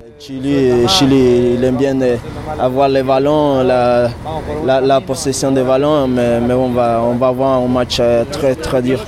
Euh, Chili, euh, Chili, il aime bien euh, avoir les ballons, la, possession des ballons, mais, mais on, va, on va avoir un match très très dur.